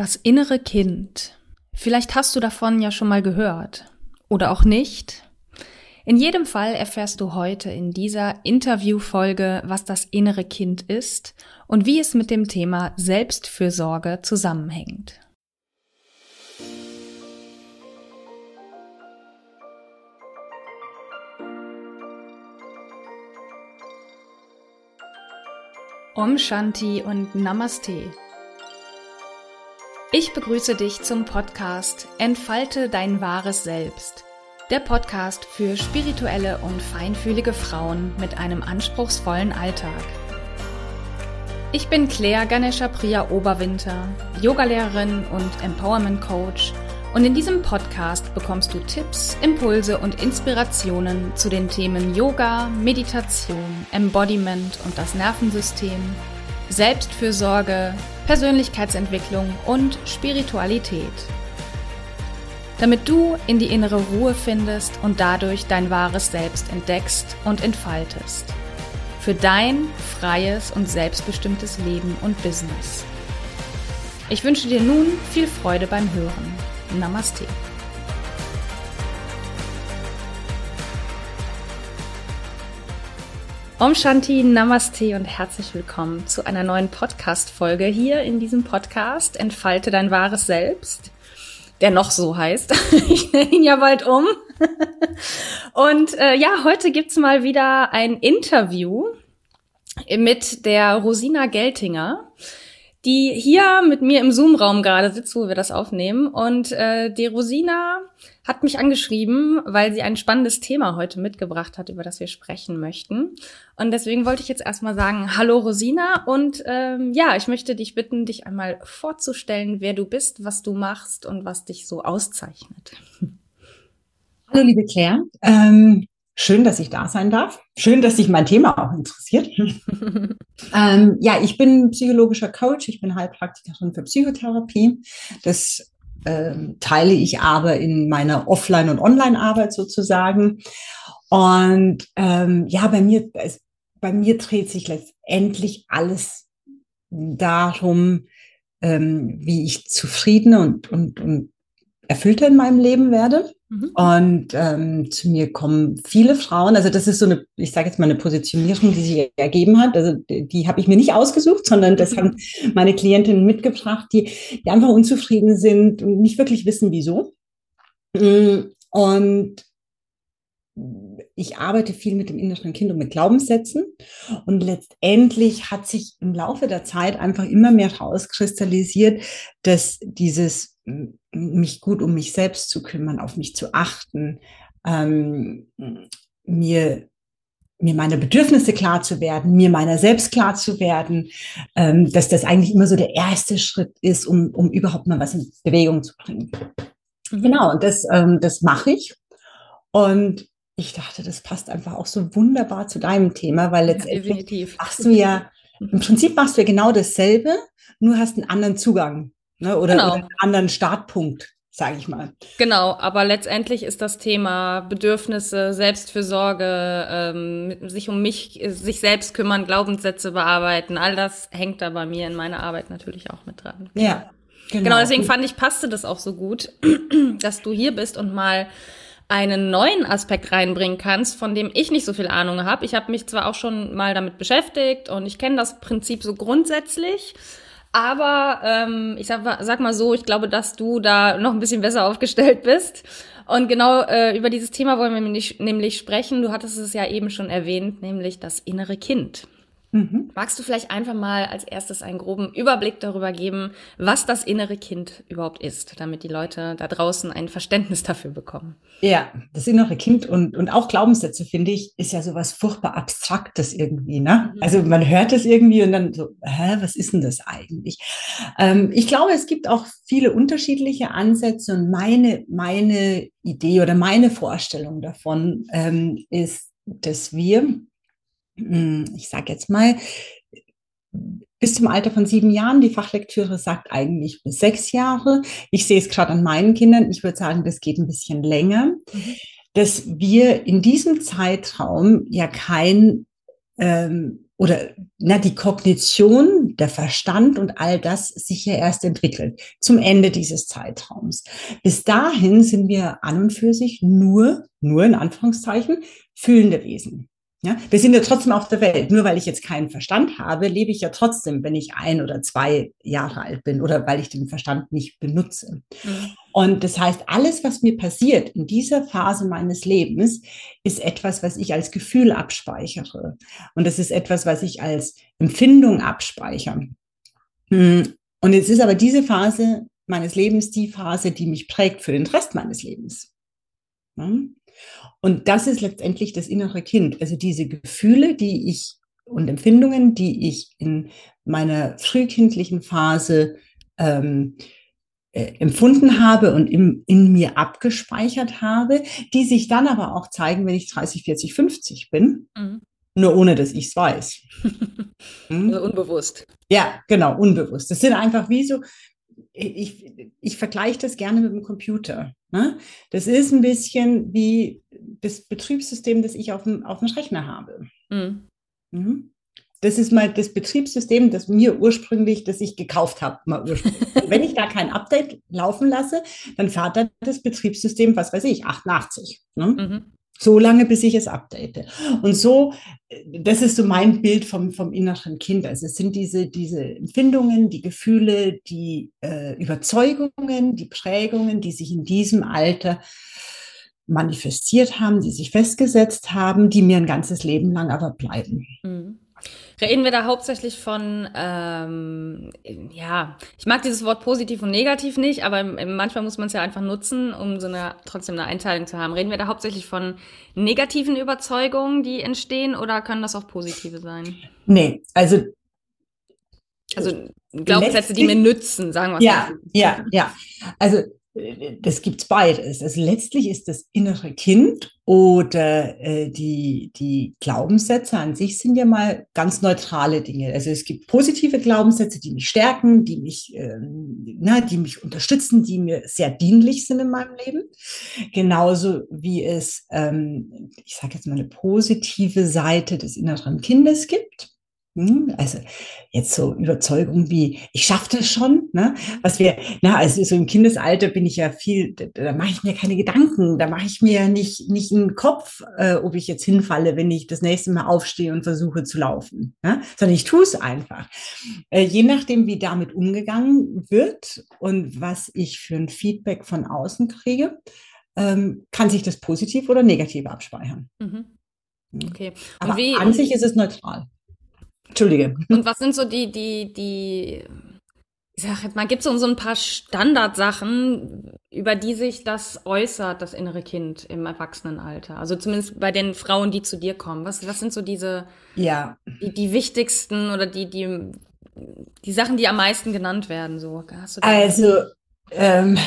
Das innere Kind. Vielleicht hast du davon ja schon mal gehört. Oder auch nicht. In jedem Fall erfährst du heute in dieser Interviewfolge, was das innere Kind ist und wie es mit dem Thema Selbstfürsorge zusammenhängt. Om Shanti und Namaste. Ich begrüße dich zum Podcast Entfalte dein wahres Selbst. Der Podcast für spirituelle und feinfühlige Frauen mit einem anspruchsvollen Alltag. Ich bin Claire Ganesha Priya Oberwinter, Yogalehrerin und Empowerment Coach und in diesem Podcast bekommst du Tipps, Impulse und Inspirationen zu den Themen Yoga, Meditation, Embodiment und das Nervensystem, Selbstfürsorge, Persönlichkeitsentwicklung und Spiritualität. Damit du in die innere Ruhe findest und dadurch dein wahres Selbst entdeckst und entfaltest. Für dein freies und selbstbestimmtes Leben und Business. Ich wünsche dir nun viel Freude beim Hören. Namaste. Om Shanti, Namaste und herzlich willkommen zu einer neuen Podcast-Folge hier in diesem Podcast Entfalte dein wahres Selbst, der noch so heißt. Ich nenne ihn ja bald um. Und äh, ja, heute gibt's mal wieder ein Interview mit der Rosina Geltinger die hier mit mir im Zoom-Raum gerade sitzt, wo wir das aufnehmen. Und äh, die Rosina hat mich angeschrieben, weil sie ein spannendes Thema heute mitgebracht hat, über das wir sprechen möchten. Und deswegen wollte ich jetzt erstmal sagen, hallo Rosina. Und ähm, ja, ich möchte dich bitten, dich einmal vorzustellen, wer du bist, was du machst und was dich so auszeichnet. Hallo liebe Claire. Ähm, Schön, dass ich da sein darf. Schön, dass sich mein Thema auch interessiert. ähm, ja, ich bin psychologischer Coach. Ich bin Heilpraktikerin für Psychotherapie. Das ähm, teile ich aber in meiner Offline- und Online-Arbeit sozusagen. Und ähm, ja, bei mir, es, bei mir dreht sich letztendlich alles darum, ähm, wie ich zufriedener und, und, und erfüllter in meinem Leben werde. Mhm. Und ähm, zu mir kommen viele Frauen. Also das ist so eine, ich sage jetzt mal eine Positionierung, die sich ergeben hat. Also die, die habe ich mir nicht ausgesucht, sondern das haben meine Klientinnen mitgebracht, die, die einfach unzufrieden sind und nicht wirklich wissen, wieso. Mm, und ich arbeite viel mit dem inneren Kind und mit Glaubenssätzen. Und letztendlich hat sich im Laufe der Zeit einfach immer mehr herauskristallisiert, dass dieses mich gut um mich selbst zu kümmern, auf mich zu achten, ähm, mir mir meine Bedürfnisse klar zu werden, mir meiner selbst klar zu werden, ähm, dass das eigentlich immer so der erste Schritt ist, um, um überhaupt mal was in Bewegung zu bringen. Genau, und das, ähm, das mache ich. Und ich dachte, das passt einfach auch so wunderbar zu deinem Thema, weil letztendlich ja, machst du ja, im Prinzip machst du ja genau dasselbe, nur hast einen anderen Zugang ne? oder, genau. oder einen anderen Startpunkt sage ich mal. Genau, aber letztendlich ist das Thema Bedürfnisse, Selbstfürsorge, ähm, sich um mich, sich selbst kümmern, Glaubenssätze bearbeiten, all das hängt da bei mir in meiner Arbeit natürlich auch mit dran. Ja. Genau, genau deswegen fand ich, passte das auch so gut, dass du hier bist und mal einen neuen Aspekt reinbringen kannst, von dem ich nicht so viel Ahnung habe. Ich habe mich zwar auch schon mal damit beschäftigt und ich kenne das Prinzip so grundsätzlich, aber ähm, ich sag, sag mal so, ich glaube, dass du da noch ein bisschen besser aufgestellt bist. Und genau äh, über dieses Thema wollen wir nämlich, nämlich sprechen. Du hattest es ja eben schon erwähnt, nämlich das innere Kind. Mhm. Magst du vielleicht einfach mal als erstes einen groben Überblick darüber geben, was das innere Kind überhaupt ist, damit die Leute da draußen ein Verständnis dafür bekommen? Ja, das innere Kind und, und auch Glaubenssätze, finde ich, ist ja sowas furchtbar Abstraktes irgendwie. Ne? Mhm. Also man hört es irgendwie und dann so, hä, was ist denn das eigentlich? Ähm, ich glaube, es gibt auch viele unterschiedliche Ansätze und meine, meine Idee oder meine Vorstellung davon ähm, ist, dass wir ich sage jetzt mal, bis zum Alter von sieben Jahren. Die Fachlektüre sagt eigentlich bis sechs Jahre. Ich sehe es gerade an meinen Kindern. Ich würde sagen, das geht ein bisschen länger, mhm. dass wir in diesem Zeitraum ja kein ähm, oder na, die Kognition, der Verstand und all das sich ja erst entwickelt zum Ende dieses Zeitraums. Bis dahin sind wir an und für sich nur, nur in Anführungszeichen, fühlende Wesen. Ja, wir sind ja trotzdem auf der Welt. Nur weil ich jetzt keinen Verstand habe, lebe ich ja trotzdem, wenn ich ein oder zwei Jahre alt bin oder weil ich den Verstand nicht benutze. Mhm. Und das heißt, alles, was mir passiert in dieser Phase meines Lebens, ist etwas, was ich als Gefühl abspeichere. Und das ist etwas, was ich als Empfindung abspeichere. Hm. Und jetzt ist aber diese Phase meines Lebens die Phase, die mich prägt für den Rest meines Lebens. Und das ist letztendlich das innere Kind. Also diese Gefühle, die ich und Empfindungen, die ich in meiner frühkindlichen Phase ähm, äh, empfunden habe und im, in mir abgespeichert habe, die sich dann aber auch zeigen, wenn ich 30, 40, 50 bin. Mhm. Nur ohne, dass ich es weiß. hm? Also unbewusst. Ja, genau, unbewusst. Das sind einfach wie so, ich, ich vergleiche das gerne mit dem Computer. Ne? Das ist ein bisschen wie das Betriebssystem, das ich auf dem, auf dem Rechner habe. Mhm. Mhm. Das ist mal das Betriebssystem, das mir ursprünglich, das ich gekauft habe. Mal ursprünglich. Wenn ich da kein Update laufen lasse, dann fährt dann das Betriebssystem, was weiß ich, 88. Ne? Mhm. So lange, bis ich es update. Und so, das ist so mein Bild vom, vom inneren Kind. Also es sind diese, diese Empfindungen, die Gefühle, die äh, Überzeugungen, die Prägungen, die sich in diesem Alter manifestiert haben, die sich festgesetzt haben, die mir ein ganzes Leben lang aber bleiben. Mhm. Reden wir da hauptsächlich von, ähm, ja, ich mag dieses Wort positiv und negativ nicht, aber manchmal muss man es ja einfach nutzen, um so eine trotzdem eine Einteilung zu haben. Reden wir da hauptsächlich von negativen Überzeugungen, die entstehen, oder können das auch positive sein? Nee, also also Glaubenssätze, die mir nützen, sagen wir es Ja, ja, ja. Also das gibt's beides. Also letztlich ist das innere Kind oder äh, die, die Glaubenssätze an sich sind ja mal ganz neutrale Dinge. Also es gibt positive Glaubenssätze, die mich stärken, die mich, äh, na, die mich unterstützen, die mir sehr dienlich sind in meinem Leben. Genauso wie es, ähm, ich sage jetzt mal, eine positive Seite des inneren Kindes gibt. Hm, also jetzt so Überzeugung wie, ich schaffe das schon, ne? Was wir, na, also so im Kindesalter bin ich ja viel, da, da mache ich mir keine Gedanken, da mache ich mir nicht, nicht einen Kopf, äh, ob ich jetzt hinfalle, wenn ich das nächste Mal aufstehe und versuche zu laufen, ne? sondern ich tue es einfach. Äh, je nachdem, wie damit umgegangen wird und was ich für ein Feedback von außen kriege, ähm, kann sich das positiv oder negativ abspeichern. Mhm. Hm. Okay. Und Aber wie, an sich ist es neutral. Entschuldige. Und was sind so die, die, die, ich sag jetzt mal, gibt es so ein paar Standardsachen, über die sich das äußert, das innere Kind im Erwachsenenalter? Also zumindest bei den Frauen, die zu dir kommen. Was, was sind so diese, ja. die, die wichtigsten oder die, die, die Sachen, die am meisten genannt werden? So? also, ähm,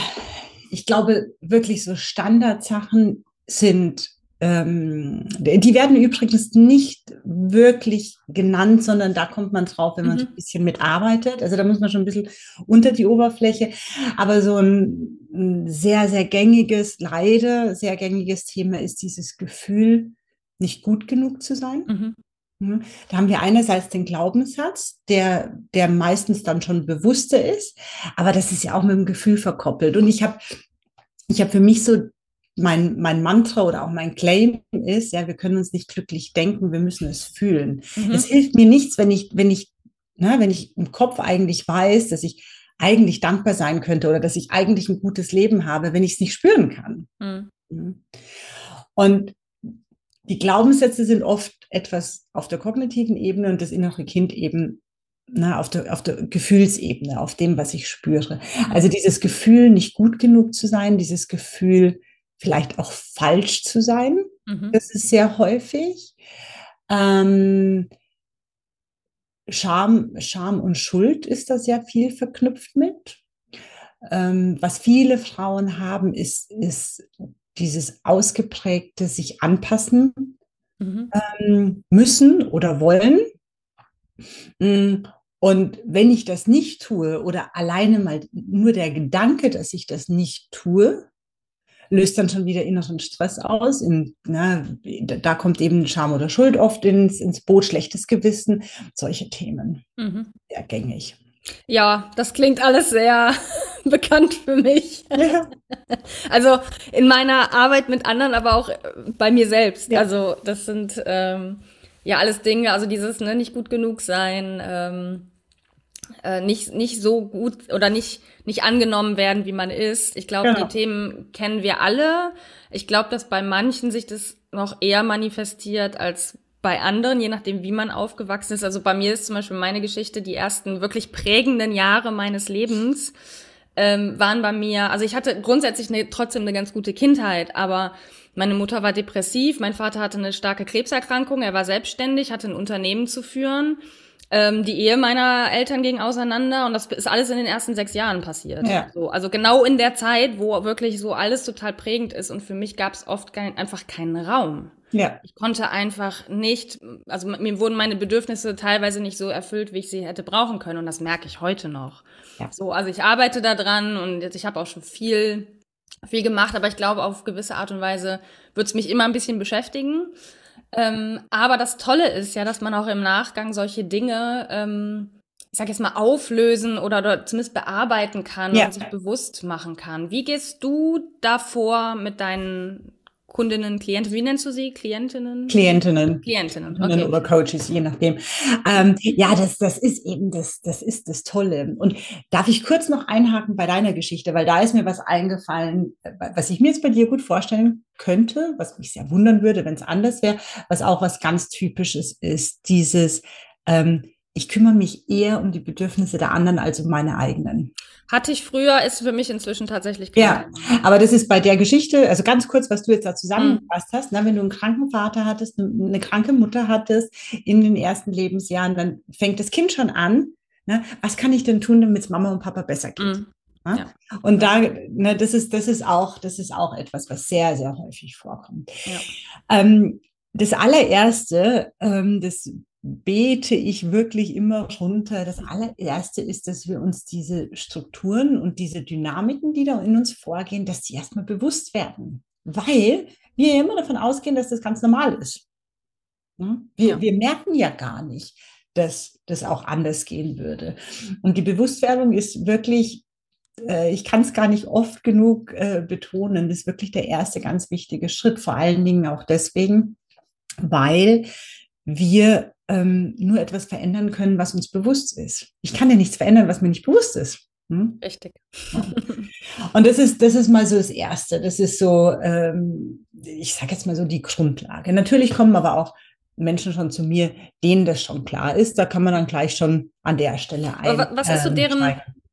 ich glaube, wirklich so Standardsachen sind ähm, die werden übrigens nicht wirklich genannt, sondern da kommt man drauf, wenn man mhm. ein bisschen mitarbeitet. Also da muss man schon ein bisschen unter die Oberfläche. Aber so ein, ein sehr, sehr gängiges, leider sehr gängiges Thema ist dieses Gefühl, nicht gut genug zu sein. Mhm. mhm. Da haben wir einerseits den Glaubenssatz, der, der meistens dann schon bewusster ist, aber das ist ja auch mit dem Gefühl verkoppelt. Und ich habe ich habe für mich so mein, mein Mantra oder auch mein Claim ist, ja, wir können uns nicht glücklich denken, wir müssen es fühlen. Mhm. Es hilft mir nichts, wenn ich, wenn ich, na, wenn ich im Kopf eigentlich weiß, dass ich eigentlich dankbar sein könnte oder dass ich eigentlich ein gutes Leben habe, wenn ich es nicht spüren kann. Mhm. Und die Glaubenssätze sind oft etwas auf der kognitiven Ebene und das innere Kind eben na, auf, der, auf der Gefühlsebene, auf dem, was ich spüre. Mhm. Also dieses Gefühl, nicht gut genug zu sein, dieses Gefühl, vielleicht auch falsch zu sein. Mhm. Das ist sehr häufig. Ähm, Scham, Scham und Schuld ist da sehr viel verknüpft mit. Ähm, was viele Frauen haben, ist, ist dieses ausgeprägte sich anpassen mhm. ähm, müssen oder wollen. Mm, und wenn ich das nicht tue oder alleine mal nur der Gedanke, dass ich das nicht tue, löst dann schon wieder inneren Stress aus. In, na, da kommt eben Scham oder Schuld oft ins, ins Boot, schlechtes Gewissen, solche Themen. Mhm. Sehr gängig. Ja, das klingt alles sehr bekannt für mich. Ja. Also in meiner Arbeit mit anderen, aber auch bei mir selbst. Ja. Also das sind ähm, ja alles Dinge, also dieses ne, nicht gut genug sein, ähm, äh, nicht, nicht so gut oder nicht, nicht angenommen werden, wie man ist. Ich glaube, genau. die Themen kennen wir alle. Ich glaube, dass bei manchen sich das noch eher manifestiert als bei anderen, je nachdem, wie man aufgewachsen ist. Also bei mir ist zum Beispiel meine Geschichte, die ersten wirklich prägenden Jahre meines Lebens ähm, waren bei mir, also ich hatte grundsätzlich eine, trotzdem eine ganz gute Kindheit, aber meine Mutter war depressiv, mein Vater hatte eine starke Krebserkrankung, er war selbstständig, hatte ein Unternehmen zu führen ähm, die Ehe meiner Eltern ging auseinander und das ist alles in den ersten sechs Jahren passiert. Ja. So, also genau in der Zeit, wo wirklich so alles total prägend ist und für mich gab es oft kein, einfach keinen Raum. Ja. Ich konnte einfach nicht, also mir wurden meine Bedürfnisse teilweise nicht so erfüllt, wie ich sie hätte brauchen können und das merke ich heute noch. Ja. So, also ich arbeite da dran und jetzt, ich habe auch schon viel viel gemacht, aber ich glaube, auf gewisse Art und Weise wird es mich immer ein bisschen beschäftigen. Ähm, aber das Tolle ist ja, dass man auch im Nachgang solche Dinge, ähm, ich sag jetzt mal, auflösen oder, oder zumindest bearbeiten kann ja. und sich bewusst machen kann. Wie gehst du davor mit deinen Kundinnen, Klienten, wie nennst du sie? Klientinnen? Klientinnen. Klientinnen, okay. Oder Coaches, je nachdem. Ähm, ja, das, das ist eben das, das ist das Tolle. Und darf ich kurz noch einhaken bei deiner Geschichte, weil da ist mir was eingefallen, was ich mir jetzt bei dir gut vorstellen könnte, was mich sehr wundern würde, wenn es anders wäre, was auch was ganz Typisches ist, dieses, ähm, ich kümmere mich eher um die Bedürfnisse der anderen als um meine eigenen. Hatte ich früher, ist für mich inzwischen tatsächlich klar. Ja, aber das ist bei der Geschichte, also ganz kurz, was du jetzt da zusammengefasst mhm. hast, na, wenn du einen kranken Vater hattest, eine, eine, kranke Mutter hattest in den ersten Lebensjahren, dann fängt das Kind schon an, na, was kann ich denn tun, damit es Mama und Papa besser geht? Mhm. Ja. Und da, ne, das ist, das ist auch, das ist auch etwas, was sehr, sehr häufig vorkommt. Ja. Ähm, das allererste, ähm, das bete ich wirklich immer runter. Das allererste ist, dass wir uns diese Strukturen und diese Dynamiken, die da in uns vorgehen, dass die erstmal bewusst werden. Weil wir immer davon ausgehen, dass das ganz normal ist. Wir, ja. wir merken ja gar nicht, dass das auch anders gehen würde. Und die Bewusstwerdung ist wirklich, äh, ich kann es gar nicht oft genug äh, betonen, das ist wirklich der erste ganz wichtige Schritt. Vor allen Dingen auch deswegen, weil wir ähm, nur etwas verändern können, was uns bewusst ist. Ich kann ja nichts verändern, was mir nicht bewusst ist. Hm? Richtig. Und das ist, das ist mal so das Erste. Das ist so, ähm, ich sage jetzt mal so die Grundlage. Natürlich kommen aber auch Menschen schon zu mir, denen das schon klar ist. Da kann man dann gleich schon an der Stelle ein. Aber was ist so ähm,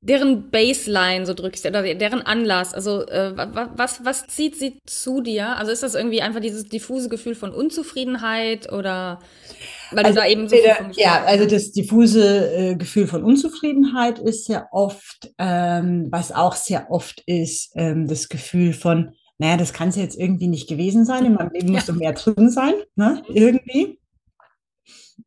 deren, Baseline, so drückst du, oder deren Anlass? Also äh, was, was zieht sie zu dir? Also ist das irgendwie einfach dieses diffuse Gefühl von Unzufriedenheit oder weil also, du da eben so Ja, also das diffuse äh, Gefühl von Unzufriedenheit ist sehr oft, ähm, was auch sehr oft ist, ähm, das Gefühl von, naja, das kann es jetzt irgendwie nicht gewesen sein, in meinem Leben muss doch mehr drin sein, ne? irgendwie.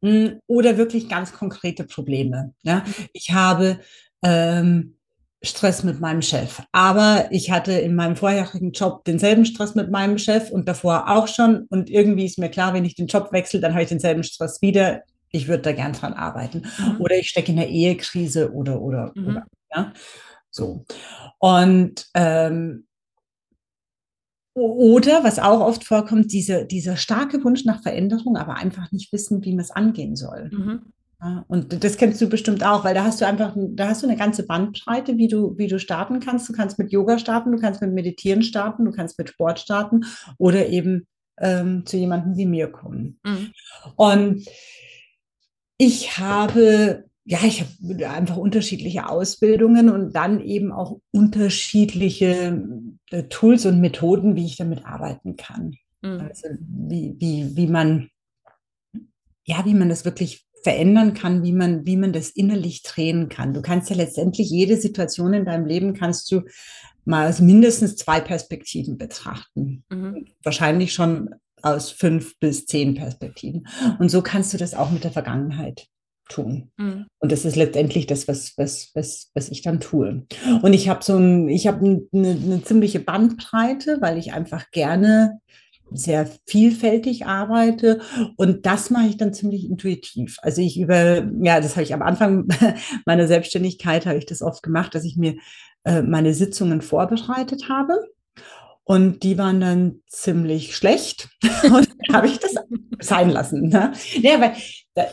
Mm, oder wirklich ganz konkrete Probleme. Ja? Ich habe ähm, Stress mit meinem Chef. Aber ich hatte in meinem vorherigen Job denselben Stress mit meinem Chef und davor auch schon. Und irgendwie ist mir klar, wenn ich den Job wechsle, dann habe ich denselben Stress wieder. Ich würde da gern dran arbeiten. Mhm. Oder ich stecke in der Ehekrise oder, oder, mhm. oder. Ja? So. Und und oder, was auch oft vorkommt, diese, dieser starke Wunsch nach Veränderung, aber einfach nicht wissen, wie man es angehen soll. Mhm. Und das kennst du bestimmt auch, weil da hast du einfach, da hast du eine ganze Bandbreite, wie du, wie du starten kannst. Du kannst mit Yoga starten, du kannst mit Meditieren starten, du kannst mit Sport starten oder eben ähm, zu jemandem wie mir kommen. Mhm. Und ich habe, ja, ich habe einfach unterschiedliche Ausbildungen und dann eben auch unterschiedliche äh, Tools und Methoden, wie ich damit arbeiten kann. Mhm. Also wie, wie, wie man, ja, wie man das wirklich verändern kann, wie man, wie man das innerlich drehen kann. Du kannst ja letztendlich jede Situation in deinem Leben kannst du mal aus mindestens zwei Perspektiven betrachten. Mhm. Wahrscheinlich schon aus fünf bis zehn Perspektiven. Und so kannst du das auch mit der Vergangenheit tun. Mhm. Und das ist letztendlich das, was, was, was, was ich dann tue. Und ich habe so ein, ich habe eine, eine ziemliche Bandbreite, weil ich einfach gerne sehr vielfältig arbeite und das mache ich dann ziemlich intuitiv. Also ich über, ja, das habe ich am Anfang meiner Selbstständigkeit habe ich das oft gemacht, dass ich mir äh, meine Sitzungen vorbereitet habe und die waren dann ziemlich schlecht und habe ich das sein lassen. Ne? Ja, weil da,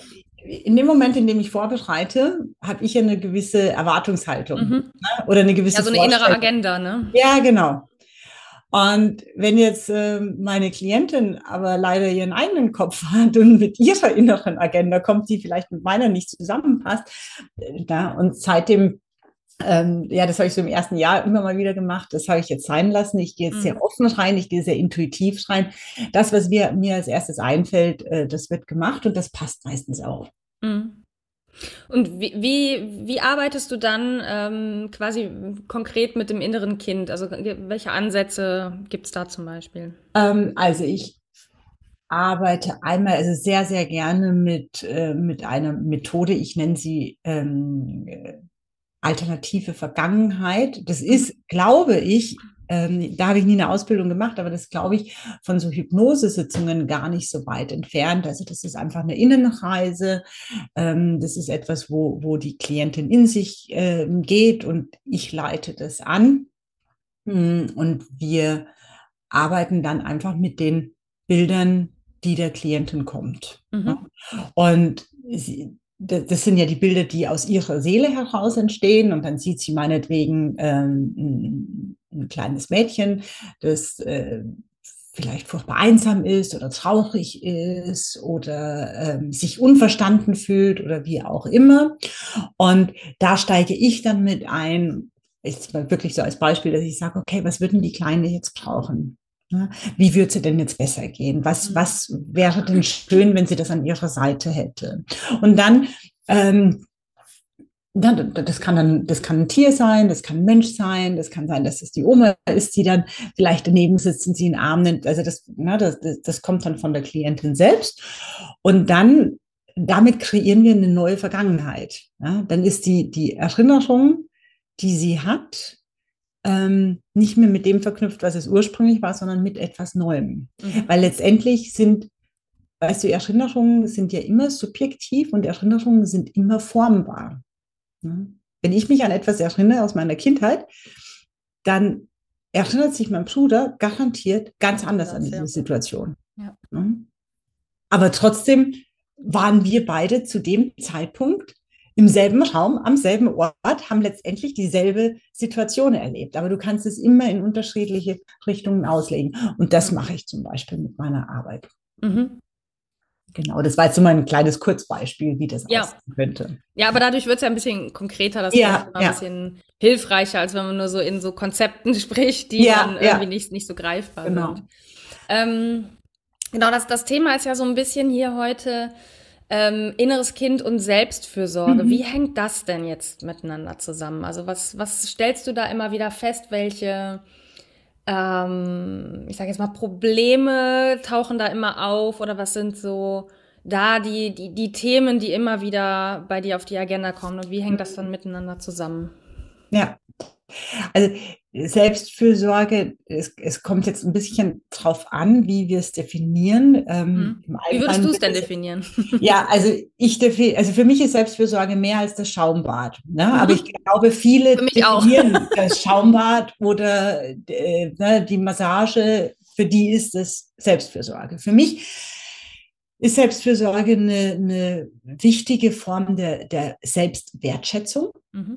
in dem Moment, in dem ich vorbereite, habe ich ja eine gewisse Erwartungshaltung mhm. ne? oder eine gewisse. Ja, so eine innere Agenda, ne? Ja, genau. Und wenn jetzt äh, meine Klientin aber leider ihren eigenen Kopf hat und mit ihrer inneren Agenda kommt, die vielleicht mit meiner nicht zusammenpasst, äh, da, und seitdem ähm, ja, das habe ich so im ersten Jahr immer mal wieder gemacht. Das habe ich jetzt sein lassen. Ich gehe jetzt mhm. sehr offen rein, ich gehe sehr intuitiv rein. Das, was mir, mir als erstes einfällt, äh, das wird gemacht und das passt meistens auch. Mhm. Und wie, wie, wie arbeitest du dann ähm, quasi konkret mit dem inneren Kind? Also welche Ansätze gibt es da zum Beispiel? Ähm, also ich arbeite einmal also sehr, sehr gerne mit, äh, mit einer Methode, ich nenne sie ähm, alternative Vergangenheit. Das ist, glaube ich, ähm, da habe ich nie eine Ausbildung gemacht, aber das glaube ich von so Hypnosesitzungen gar nicht so weit entfernt. Also das ist einfach eine Innenreise. Ähm, das ist etwas, wo, wo die Klientin in sich äh, geht und ich leite das an. Hm, und wir arbeiten dann einfach mit den Bildern, die der Klientin kommt. Mhm. Und sie, das sind ja die Bilder, die aus ihrer Seele heraus entstehen. Und dann sieht sie meinetwegen ähm, ein, ein, kleines Mädchen, das äh, vielleicht furchtbar einsam ist oder traurig ist oder ähm, sich unverstanden fühlt oder wie auch immer. Und da steige ich dann mit ein, ist wirklich so als Beispiel, dass ich sage, okay, was würden die Kleine jetzt brauchen? Wie würde sie denn jetzt besser gehen? Was, mhm. was wäre denn schön, wenn sie das an ihrer Seite hätte? Und dann, ähm, das kann dann, das kann ein Tier sein, das kann ein Mensch sein, das kann sein, dass es die Oma ist, die dann vielleicht daneben sitzt und sie in den Arm nimmt. Also das, na, das, das kommt dann von der Klientin selbst. Und dann, damit kreieren wir eine neue Vergangenheit. Ja? Dann ist die, die Erinnerung, die sie hat, ähm, nicht mehr mit dem verknüpft, was es ursprünglich war, sondern mit etwas Neuem. Mhm. Weil letztendlich sind, weißt du, Erinnerungen sind ja immer subjektiv und Erinnerungen sind immer formbar. Ne? Wenn ich mich an etwas erinnere aus meiner Kindheit, dann erinnert sich mein Bruder garantiert ganz anders an diese Situation. Ja. Ne? Aber trotzdem waren wir beide zu dem Zeitpunkt im selben Raum, am selben Ort, haben letztendlich dieselbe Situation erlebt. Aber du kannst es immer in unterschiedliche Richtungen auslegen. Und das mache ich zum Beispiel mit meiner Arbeit. Mhm. Genau, das war jetzt so mal ein kleines Kurzbeispiel, wie das ja. aussehen könnte. Ja, aber dadurch wird es ja ein bisschen konkreter, das ja, ist ein ja. bisschen hilfreicher, als wenn man nur so in so Konzepten spricht, die ja, dann irgendwie nicht, nicht so greifbar genau. sind. Ähm, genau, das, das Thema ist ja so ein bisschen hier heute ähm, inneres Kind und Selbstfürsorge. Mhm. Wie hängt das denn jetzt miteinander zusammen? Also was, was stellst du da immer wieder fest? Welche, ähm, ich sage jetzt mal, Probleme tauchen da immer auf oder was sind so da die, die, die Themen, die immer wieder bei dir auf die Agenda kommen und wie hängt das dann miteinander zusammen? Ja, also Selbstfürsorge, es, es kommt jetzt ein bisschen drauf an, wie wir es definieren. Ähm, mhm. Wie würdest du es denn definieren? Ja, also ich definiere, also für mich ist Selbstfürsorge mehr als das Schaumbad. Ne? Mhm. Aber ich glaube, viele definieren auch. das Schaumbad oder äh, ne, die Massage, für die ist es Selbstfürsorge. Für mich ist Selbstfürsorge eine, eine wichtige Form der, der Selbstwertschätzung. Mhm.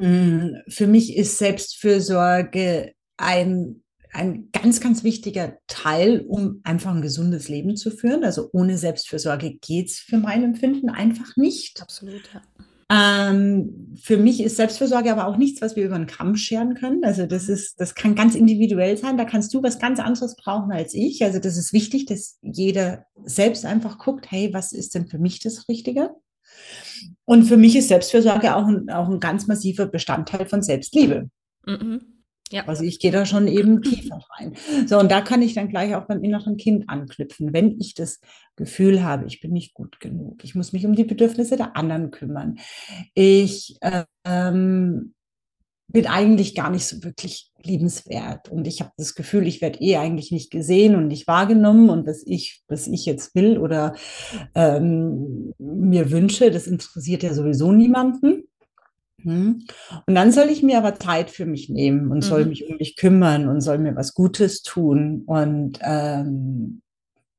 Mm, für mich ist Selbstfürsorge ein, ein ganz, ganz wichtiger Teil, um einfach ein gesundes Leben zu führen. Also ohne Selbstfürsorge geht es für mein Empfinden einfach nicht. Absolut, ja. Ähm, für mich ist Selbstfürsorge aber auch nichts, was wir über den Kamm scheren können. Also das ist, das kann ganz individuell sein. Da kannst du was ganz anderes brauchen als ich. Also das ist wichtig, dass jeder selbst einfach guckt, hey, was ist denn für mich das Richtige? Und für mich ist Selbstfürsorge auch ein, auch ein ganz massiver Bestandteil von Selbstliebe. Mhm. Ja. Also ich gehe da schon eben tiefer rein. So, und da kann ich dann gleich auch beim inneren Kind anknüpfen. Wenn ich das Gefühl habe, ich bin nicht gut genug, ich muss mich um die Bedürfnisse der anderen kümmern, ich ähm, bin eigentlich gar nicht so wirklich liebenswert. Und ich habe das Gefühl, ich werde eh eigentlich nicht gesehen und nicht wahrgenommen. Und was ich, was ich jetzt will oder ähm, mir wünsche, das interessiert ja sowieso niemanden. Hm. Und dann soll ich mir aber Zeit für mich nehmen und mhm. soll mich um mich kümmern und soll mir was Gutes tun und ähm,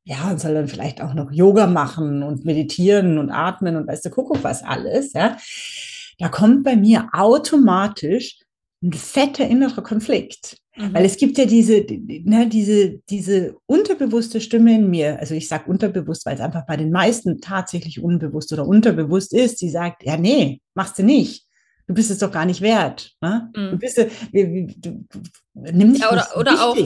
ja, und soll dann vielleicht auch noch Yoga machen und meditieren und atmen und weißt du, Kuckuck was alles, ja. Da kommt bei mir automatisch ein fetter innerer Konflikt. Mhm. Weil es gibt ja diese, ne, diese, diese unterbewusste Stimme in mir, also ich sage unterbewusst, weil es einfach bei den meisten tatsächlich unbewusst oder unterbewusst ist, die sagt, ja, nee, machst du nicht du bist es doch gar nicht wert. Ne? Mhm. Du bist, du, du, nimm dich ja, oder, oder auch,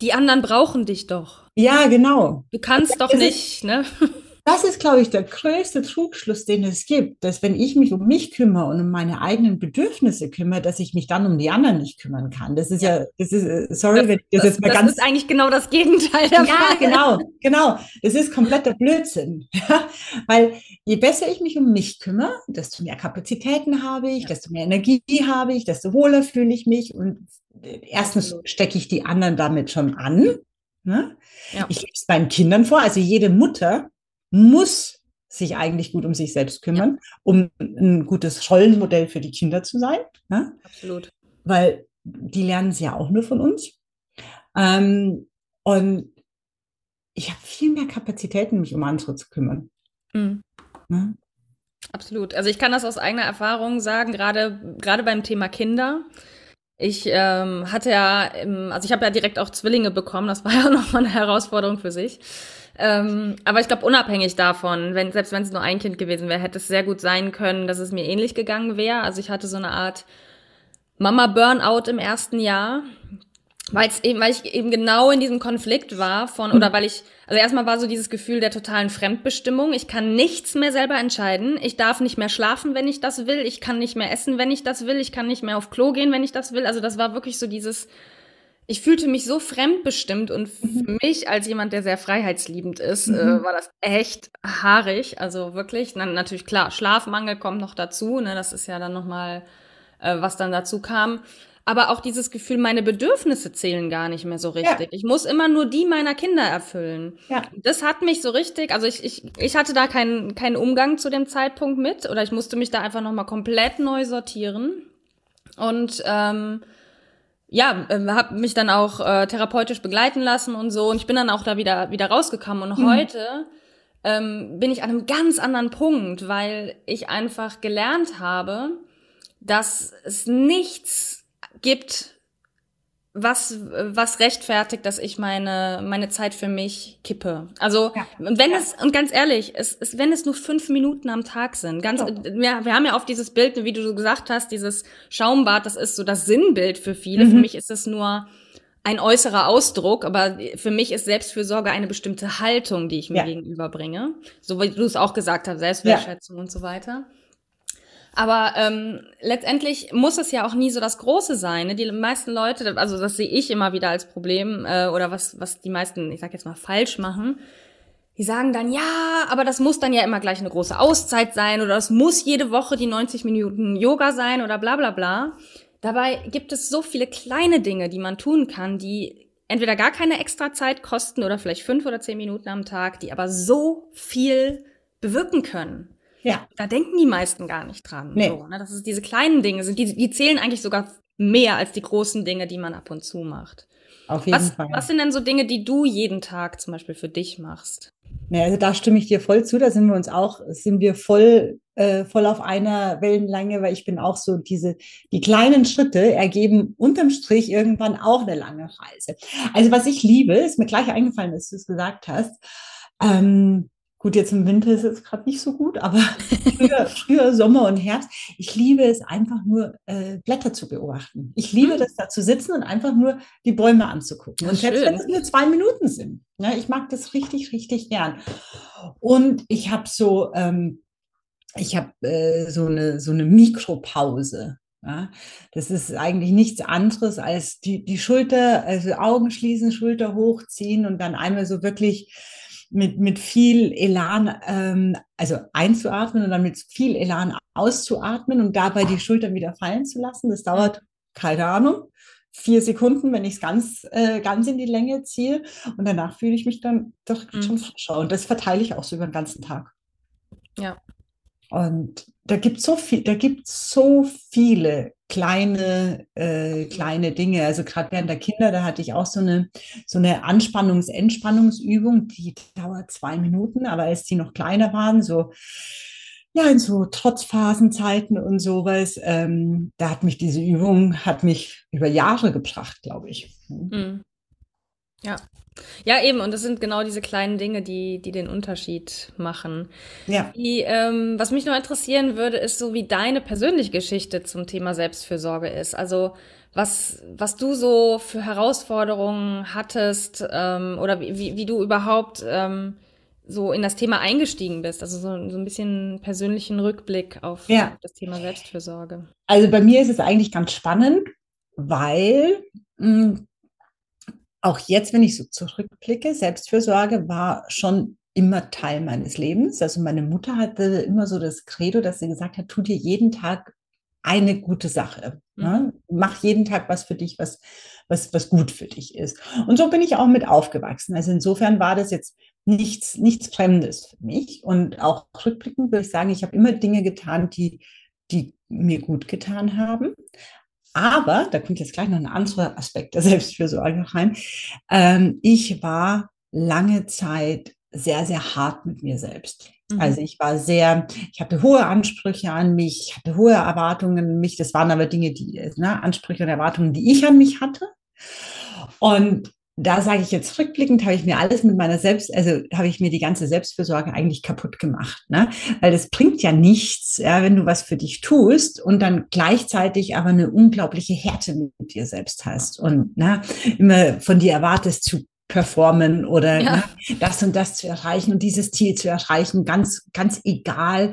die anderen brauchen dich doch. Ja, genau. Du kannst doch nicht, ne? Das ist, glaube ich, der größte Trugschluss, den es gibt, dass wenn ich mich um mich kümmere und um meine eigenen Bedürfnisse kümmere, dass ich mich dann um die anderen nicht kümmern kann. Das ist ja, das ist, äh, sorry, das, wenn ich das, das jetzt mal das ganz. Das ist eigentlich genau das Gegenteil der Ja, Fall. genau, genau. Das ist kompletter Blödsinn. Ja? Weil je besser ich mich um mich kümmere, desto mehr Kapazitäten habe ich, ja. desto mehr Energie habe ich, desto wohler fühle ich mich und äh, erstens stecke ich die anderen damit schon an. Ne? Ja. Ich gebe es meinen Kindern vor, also jede Mutter muss sich eigentlich gut um sich selbst kümmern, ja. um ein gutes Rollenmodell für die Kinder zu sein. Ne? Absolut. Weil die lernen es ja auch nur von uns. Ähm, und ich habe viel mehr Kapazitäten, mich um andere zu kümmern. Mhm. Ne? Absolut. Also ich kann das aus eigener Erfahrung sagen, gerade gerade beim Thema Kinder. Ich ähm, hatte ja, also ich habe ja direkt auch Zwillinge bekommen. Das war ja noch mal eine Herausforderung für sich. Ähm, aber ich glaube, unabhängig davon, wenn, selbst wenn es nur ein Kind gewesen wäre, hätte es sehr gut sein können, dass es mir ähnlich gegangen wäre. Also ich hatte so eine Art Mama-Burnout im ersten Jahr, weil eben, weil ich eben genau in diesem Konflikt war von, oder weil ich, also erstmal war so dieses Gefühl der totalen Fremdbestimmung. Ich kann nichts mehr selber entscheiden. Ich darf nicht mehr schlafen, wenn ich das will. Ich kann nicht mehr essen, wenn ich das will. Ich kann nicht mehr auf Klo gehen, wenn ich das will. Also das war wirklich so dieses, ich fühlte mich so fremdbestimmt und mhm. für mich als jemand, der sehr freiheitsliebend ist, äh, mhm. äh, war das echt haarig. Also wirklich, dann natürlich klar, Schlafmangel kommt noch dazu, ne, das ist ja dann nochmal, äh, was dann dazu kam. Aber auch dieses Gefühl, meine Bedürfnisse zählen gar nicht mehr so richtig. Ja. Ich muss immer nur die meiner Kinder erfüllen. Ja. Das hat mich so richtig, also ich, ich, ich hatte da keinen, keinen Umgang zu dem Zeitpunkt mit oder ich musste mich da einfach nochmal komplett neu sortieren. Und ähm, ja, äh, habe mich dann auch äh, therapeutisch begleiten lassen und so. Und ich bin dann auch da wieder, wieder rausgekommen. Und mhm. heute ähm, bin ich an einem ganz anderen Punkt, weil ich einfach gelernt habe, dass es nichts gibt, was, was rechtfertigt, dass ich meine, meine Zeit für mich kippe. Also, ja. wenn ja. es, und ganz ehrlich, es, es, wenn es nur fünf Minuten am Tag sind, ganz, ja. wir, wir haben ja oft dieses Bild, wie du so gesagt hast, dieses Schaumbad, das ist so das Sinnbild für viele. Mhm. Für mich ist es nur ein äußerer Ausdruck, aber für mich ist Selbstfürsorge eine bestimmte Haltung, die ich mir gegenüberbringe. So wie du es auch gesagt hast, Selbstwertschätzung und so weiter. Aber ähm, letztendlich muss es ja auch nie so das Große sein. Ne? Die meisten Leute, also das sehe ich immer wieder als Problem äh, oder was, was die meisten, ich sag jetzt mal, falsch machen. Die sagen dann, ja, aber das muss dann ja immer gleich eine große Auszeit sein oder es muss jede Woche die 90 Minuten Yoga sein oder bla bla bla. Dabei gibt es so viele kleine Dinge, die man tun kann, die entweder gar keine extra Zeit kosten oder vielleicht fünf oder zehn Minuten am Tag, die aber so viel bewirken können. Ja. Da denken die meisten gar nicht dran. Nee. So, ne? Dass es diese kleinen Dinge sind, die, die zählen eigentlich sogar mehr als die großen Dinge, die man ab und zu macht. Auf jeden was, Fall. Was sind denn so Dinge, die du jeden Tag zum Beispiel für dich machst? Ja, also da stimme ich dir voll zu. Da sind wir uns auch, sind wir voll, äh, voll auf einer Wellenlänge, weil ich bin auch so diese, die kleinen Schritte ergeben unterm Strich irgendwann auch eine lange Reise. Also was ich liebe, ist mir gleich eingefallen, dass du es gesagt hast. Ähm, Gut, jetzt im Winter ist es gerade nicht so gut, aber früher, früher, Sommer und Herbst. Ich liebe es einfach nur, äh, Blätter zu beobachten. Ich liebe hm. das, da zu sitzen und einfach nur die Bäume anzugucken. Und selbst wenn es nur zwei Minuten sind. Ja, ich mag das richtig, richtig gern. Und ich habe so, ähm, ich habe äh, so eine so eine Mikropause. Ja? Das ist eigentlich nichts anderes als die, die Schulter, also Augen schließen, Schulter hochziehen und dann einmal so wirklich mit, mit viel Elan, ähm, also einzuatmen und dann mit viel Elan auszuatmen und dabei die Schultern wieder fallen zu lassen. Das dauert, keine Ahnung, vier Sekunden, wenn ich es ganz, äh, ganz in die Länge ziehe. Und danach fühle ich mich dann doch mhm. schon frischer. Und das verteile ich auch so über den ganzen Tag. Ja. Und da gibt so viel, da gibt so viele kleine, äh, kleine Dinge. Also gerade während der Kinder, da hatte ich auch so eine, so eine Anspannungs-, Entspannungsübung, die dauert zwei Minuten, aber als die noch kleiner waren, so ja, in so Trotzphasenzeiten und sowas, ähm, da hat mich diese Übung, hat mich über Jahre gebracht, glaube ich. Mhm. Ja. Ja, eben, und das sind genau diese kleinen Dinge, die, die den Unterschied machen. Ja. Die, ähm, was mich noch interessieren würde, ist so, wie deine persönliche Geschichte zum Thema Selbstfürsorge ist. Also was, was du so für Herausforderungen hattest ähm, oder wie, wie du überhaupt ähm, so in das Thema eingestiegen bist. Also so, so ein bisschen persönlichen Rückblick auf ja. das Thema Selbstfürsorge. Also bei mir ist es eigentlich ganz spannend, weil mh, hm, auch jetzt, wenn ich so zurückblicke, Selbstfürsorge war schon immer Teil meines Lebens. Also meine Mutter hatte immer so das Credo, dass sie gesagt hat, tu dir jeden Tag eine gute Sache. Mhm. Ne? Mach jeden Tag was für dich, was, was, was gut für dich ist. Und so bin ich auch mit aufgewachsen. Also insofern war das jetzt nichts, nichts Fremdes für mich. Und auch rückblickend würde ich sagen, ich habe immer Dinge getan, die, die mir gut getan haben. Aber, da kommt jetzt gleich noch ein anderer Aspekt der Selbstfürsorge rein. Ähm, ich war lange Zeit sehr, sehr hart mit mir selbst. Mhm. Also ich war sehr, ich hatte hohe Ansprüche an mich, ich hatte hohe Erwartungen an mich. Das waren aber Dinge, die, ne, Ansprüche und Erwartungen, die ich an mich hatte. Und da sage ich jetzt rückblickend, habe ich mir alles mit meiner Selbst, also habe ich mir die ganze Selbstfürsorge eigentlich kaputt gemacht, ne? Weil das bringt ja nichts, ja, wenn du was für dich tust und dann gleichzeitig aber eine unglaubliche Härte mit dir selbst hast und ne, immer von dir erwartest zu performen oder ja. ne, das und das zu erreichen und dieses Ziel zu erreichen, ganz, ganz egal,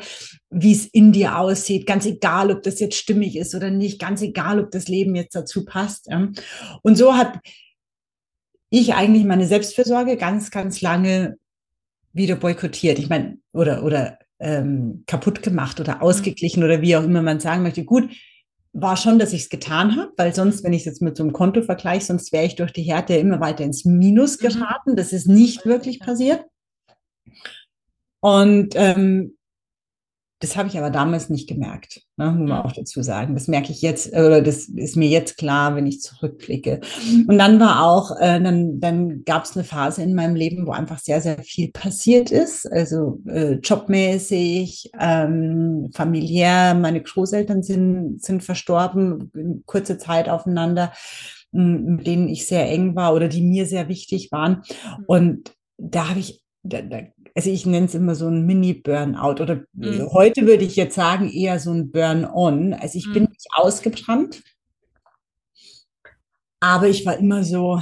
wie es in dir aussieht, ganz egal, ob das jetzt stimmig ist oder nicht, ganz egal, ob das Leben jetzt dazu passt. Ja. Und so hat ich eigentlich meine Selbstfürsorge ganz, ganz lange wieder boykottiert. Ich meine, oder, oder ähm, kaputt gemacht oder ausgeglichen oder wie auch immer man sagen möchte. Gut, war schon, dass ich es getan habe, weil sonst, wenn ich es jetzt mit so einem Konto vergleiche, sonst wäre ich durch die Härte immer weiter ins Minus mhm. geraten. Das ist nicht wirklich passiert. Und ähm, das habe ich aber damals nicht gemerkt, ne, muss man auch dazu sagen. Das merke ich jetzt, oder das ist mir jetzt klar, wenn ich zurückblicke. Und dann war auch, äh, dann, dann gab es eine Phase in meinem Leben, wo einfach sehr, sehr viel passiert ist. Also äh, jobmäßig, ähm, familiär. Meine Großeltern sind, sind verstorben, in kurzer Zeit aufeinander, mit denen ich sehr eng war oder die mir sehr wichtig waren. Mhm. Und da habe ich da, da also ich nenne es immer so ein Mini-Burnout oder mhm. heute würde ich jetzt sagen eher so ein Burn-on. Also ich mhm. bin nicht ausgebrannt, aber ich war immer so,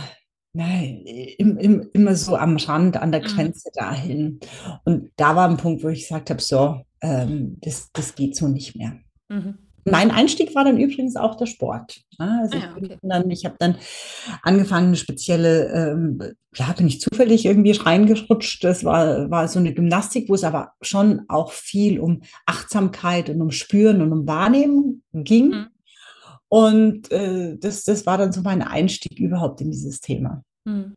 nein, im, im, immer so am Rand, an der mhm. Grenze mhm. dahin. Und da war ein Punkt, wo ich gesagt habe, so, ähm, das, das geht so nicht mehr. Mein Einstieg war dann übrigens auch der Sport. Also ah, ich, okay. dann, ich habe dann angefangen, eine spezielle, ähm, ja, bin ich zufällig irgendwie reingerutscht. Das war, war so eine Gymnastik, wo es aber schon auch viel um Achtsamkeit und um Spüren und um Wahrnehmen ging. Mhm. Und äh, das, das war dann so mein Einstieg überhaupt in dieses Thema. Mhm.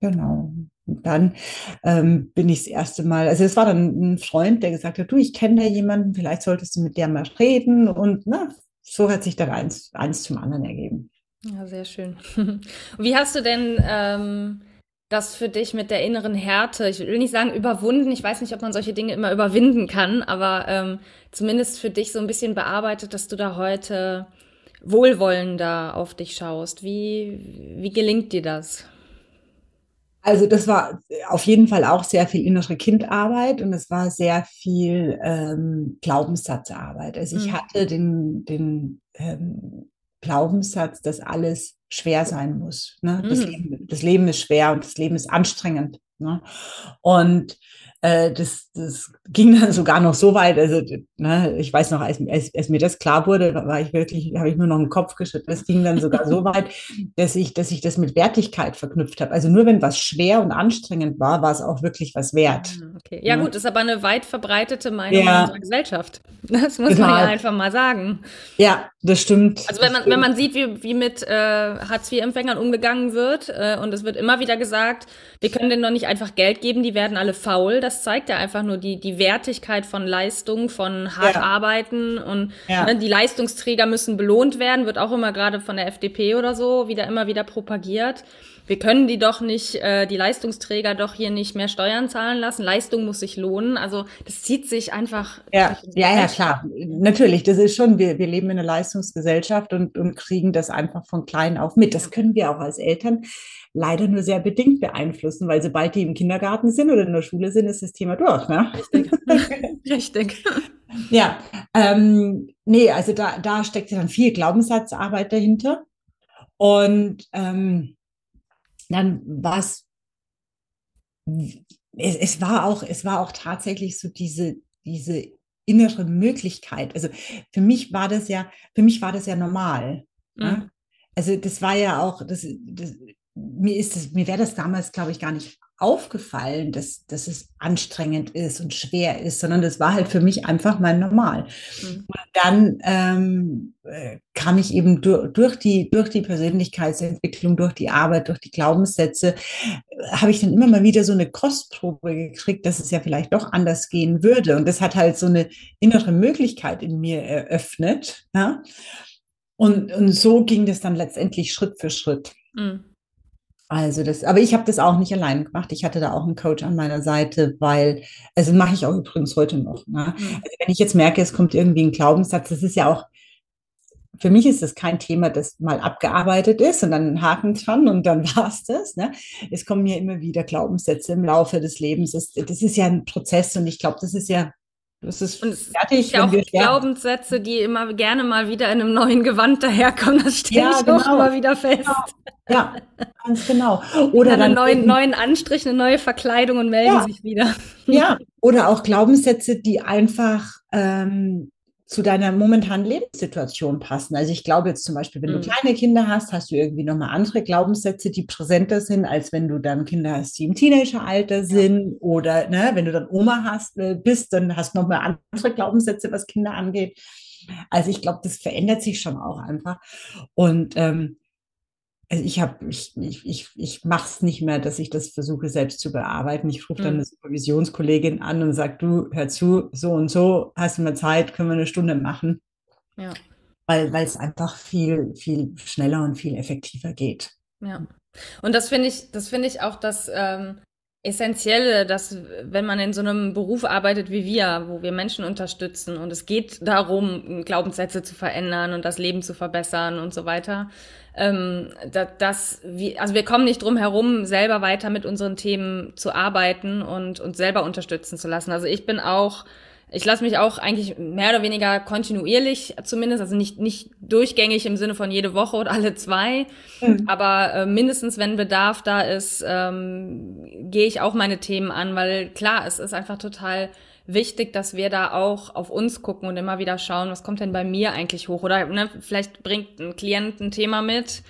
Genau. Dann ähm, bin ich das erste Mal, also es war dann ein Freund, der gesagt hat, du, ich kenne da jemanden, vielleicht solltest du mit der mal reden. Und na, so hat sich dann eins, eins zum anderen ergeben. Ja, sehr schön. Wie hast du denn ähm, das für dich mit der inneren Härte, ich will nicht sagen überwunden, ich weiß nicht, ob man solche Dinge immer überwinden kann, aber ähm, zumindest für dich so ein bisschen bearbeitet, dass du da heute wohlwollender auf dich schaust. Wie, wie gelingt dir das? Also das war auf jeden Fall auch sehr viel innere Kindarbeit und es war sehr viel ähm, Glaubenssatzarbeit. Also ich mhm. hatte den, den ähm, Glaubenssatz, dass alles schwer sein muss. Ne? Mhm. Das, Leben, das, Leben, ist schwer und das Leben ist anstrengend. Ne? Und äh, das, das ging dann sogar noch so weit, also ne, ich weiß noch, als, als, als mir das klar wurde, war ich wirklich, habe ich nur noch den Kopf geschüttelt. Das ging dann sogar so weit, dass ich, dass ich das mit Wertigkeit verknüpft habe. Also nur wenn was schwer und anstrengend war, war es auch wirklich was wert. Ah, okay. Ja, ja. gut, ist aber eine weit verbreitete Meinung ja. in unserer Gesellschaft. Das muss genau. man ja einfach mal sagen. Ja, das stimmt. Also wenn man, wenn man sieht, wie, wie mit äh, Hartz-IV-Empfängern umgegangen wird, äh, und es wird immer wieder gesagt, wir können denen noch nicht einfach Geld geben, die werden alle faul. Das zeigt ja einfach nur die, die Wertigkeit von Leistung, von hart ja. arbeiten und ja. ne, die Leistungsträger müssen belohnt werden, wird auch immer gerade von der FDP oder so wieder immer wieder propagiert. Wir können die doch nicht, äh, die Leistungsträger doch hier nicht mehr Steuern zahlen lassen. Leistung muss sich lohnen. Also das zieht sich einfach. Ja, ja, ja, klar. Natürlich, das ist schon, wir, wir leben in einer Leistungsgesellschaft und, und kriegen das einfach von klein auf mit. Das können wir auch als Eltern leider nur sehr bedingt beeinflussen, weil sobald die im Kindergarten sind oder in der Schule sind, ist das Thema durch. Ne? Richtig. Richtig. Ja, ähm, nee, also da, da steckt ja dann viel Glaubenssatzarbeit dahinter. Und ähm, dann war es, es war auch, es war auch tatsächlich so diese, diese innere Möglichkeit. Also für mich war das ja, für mich war das ja normal. Mhm. Ja? Also das war ja auch, das, das, mir ist es, mir wäre das damals, glaube ich, gar nicht aufgefallen, dass, dass es anstrengend ist und schwer ist, sondern das war halt für mich einfach mal normal. Mhm. Und dann ähm, äh, kam ich eben durch, durch, die, durch die Persönlichkeitsentwicklung, durch die Arbeit, durch die Glaubenssätze, habe ich dann immer mal wieder so eine Kostprobe gekriegt, dass es ja vielleicht doch anders gehen würde. Und das hat halt so eine innere Möglichkeit in mir eröffnet. Ja? Und, und so ging das dann letztendlich Schritt für Schritt. Mhm. Also das, aber ich habe das auch nicht allein gemacht. Ich hatte da auch einen Coach an meiner Seite, weil, also mache ich auch übrigens heute noch. Ne? Mhm. Also wenn ich jetzt merke, es kommt irgendwie ein Glaubenssatz, das ist ja auch, für mich ist das kein Thema, das mal abgearbeitet ist und dann einen Haken dran und dann war es das. Ne? Es kommen ja immer wieder Glaubenssätze im Laufe des Lebens. Das, das ist ja ein Prozess und ich glaube, das ist ja das ist und es fertig. Ja, auch Glaubenssätze, die immer gerne mal wieder in einem neuen Gewand daherkommen. Das stelle ja, ich genau. auch immer wieder fest. Genau. Ja, ganz genau. Oder dann, einen neuen, neuen Anstrich, eine neue Verkleidung und melden ja. sich wieder. Ja, oder auch Glaubenssätze, die einfach ähm, zu deiner momentanen Lebenssituation passen. Also ich glaube jetzt zum Beispiel, wenn du mhm. kleine Kinder hast, hast du irgendwie nochmal andere Glaubenssätze, die präsenter sind, als wenn du dann Kinder hast, die im Teenageralter sind. Ja. Oder ne, wenn du dann Oma hast, äh, bist, dann hast du nochmal andere Glaubenssätze, was Kinder angeht. Also ich glaube, das verändert sich schon auch einfach. Und ähm, also ich habe, ich, ich, ich, ich mache es nicht mehr, dass ich das versuche selbst zu bearbeiten. Ich rufe dann mhm. eine Supervisionskollegin an und sage, du, hör zu, so und so, hast du mal Zeit, können wir eine Stunde machen. Ja. Weil, weil es einfach viel, viel schneller und viel effektiver geht. Ja. Und das finde ich, das finde ich auch das ähm, Essentielle, dass wenn man in so einem Beruf arbeitet wie wir, wo wir Menschen unterstützen und es geht darum, Glaubenssätze zu verändern und das Leben zu verbessern und so weiter, ähm, dass, dass wir, also wir kommen nicht drum herum, selber weiter mit unseren Themen zu arbeiten und uns selber unterstützen zu lassen. Also ich bin auch ich lasse mich auch eigentlich mehr oder weniger kontinuierlich zumindest, also nicht, nicht durchgängig im Sinne von jede Woche oder alle zwei, mhm. aber äh, mindestens, wenn Bedarf da ist, ähm, gehe ich auch meine Themen an, weil klar, es ist einfach total wichtig, dass wir da auch auf uns gucken und immer wieder schauen, was kommt denn bei mir eigentlich hoch? Oder ne, vielleicht bringt ein Klient ein Thema mit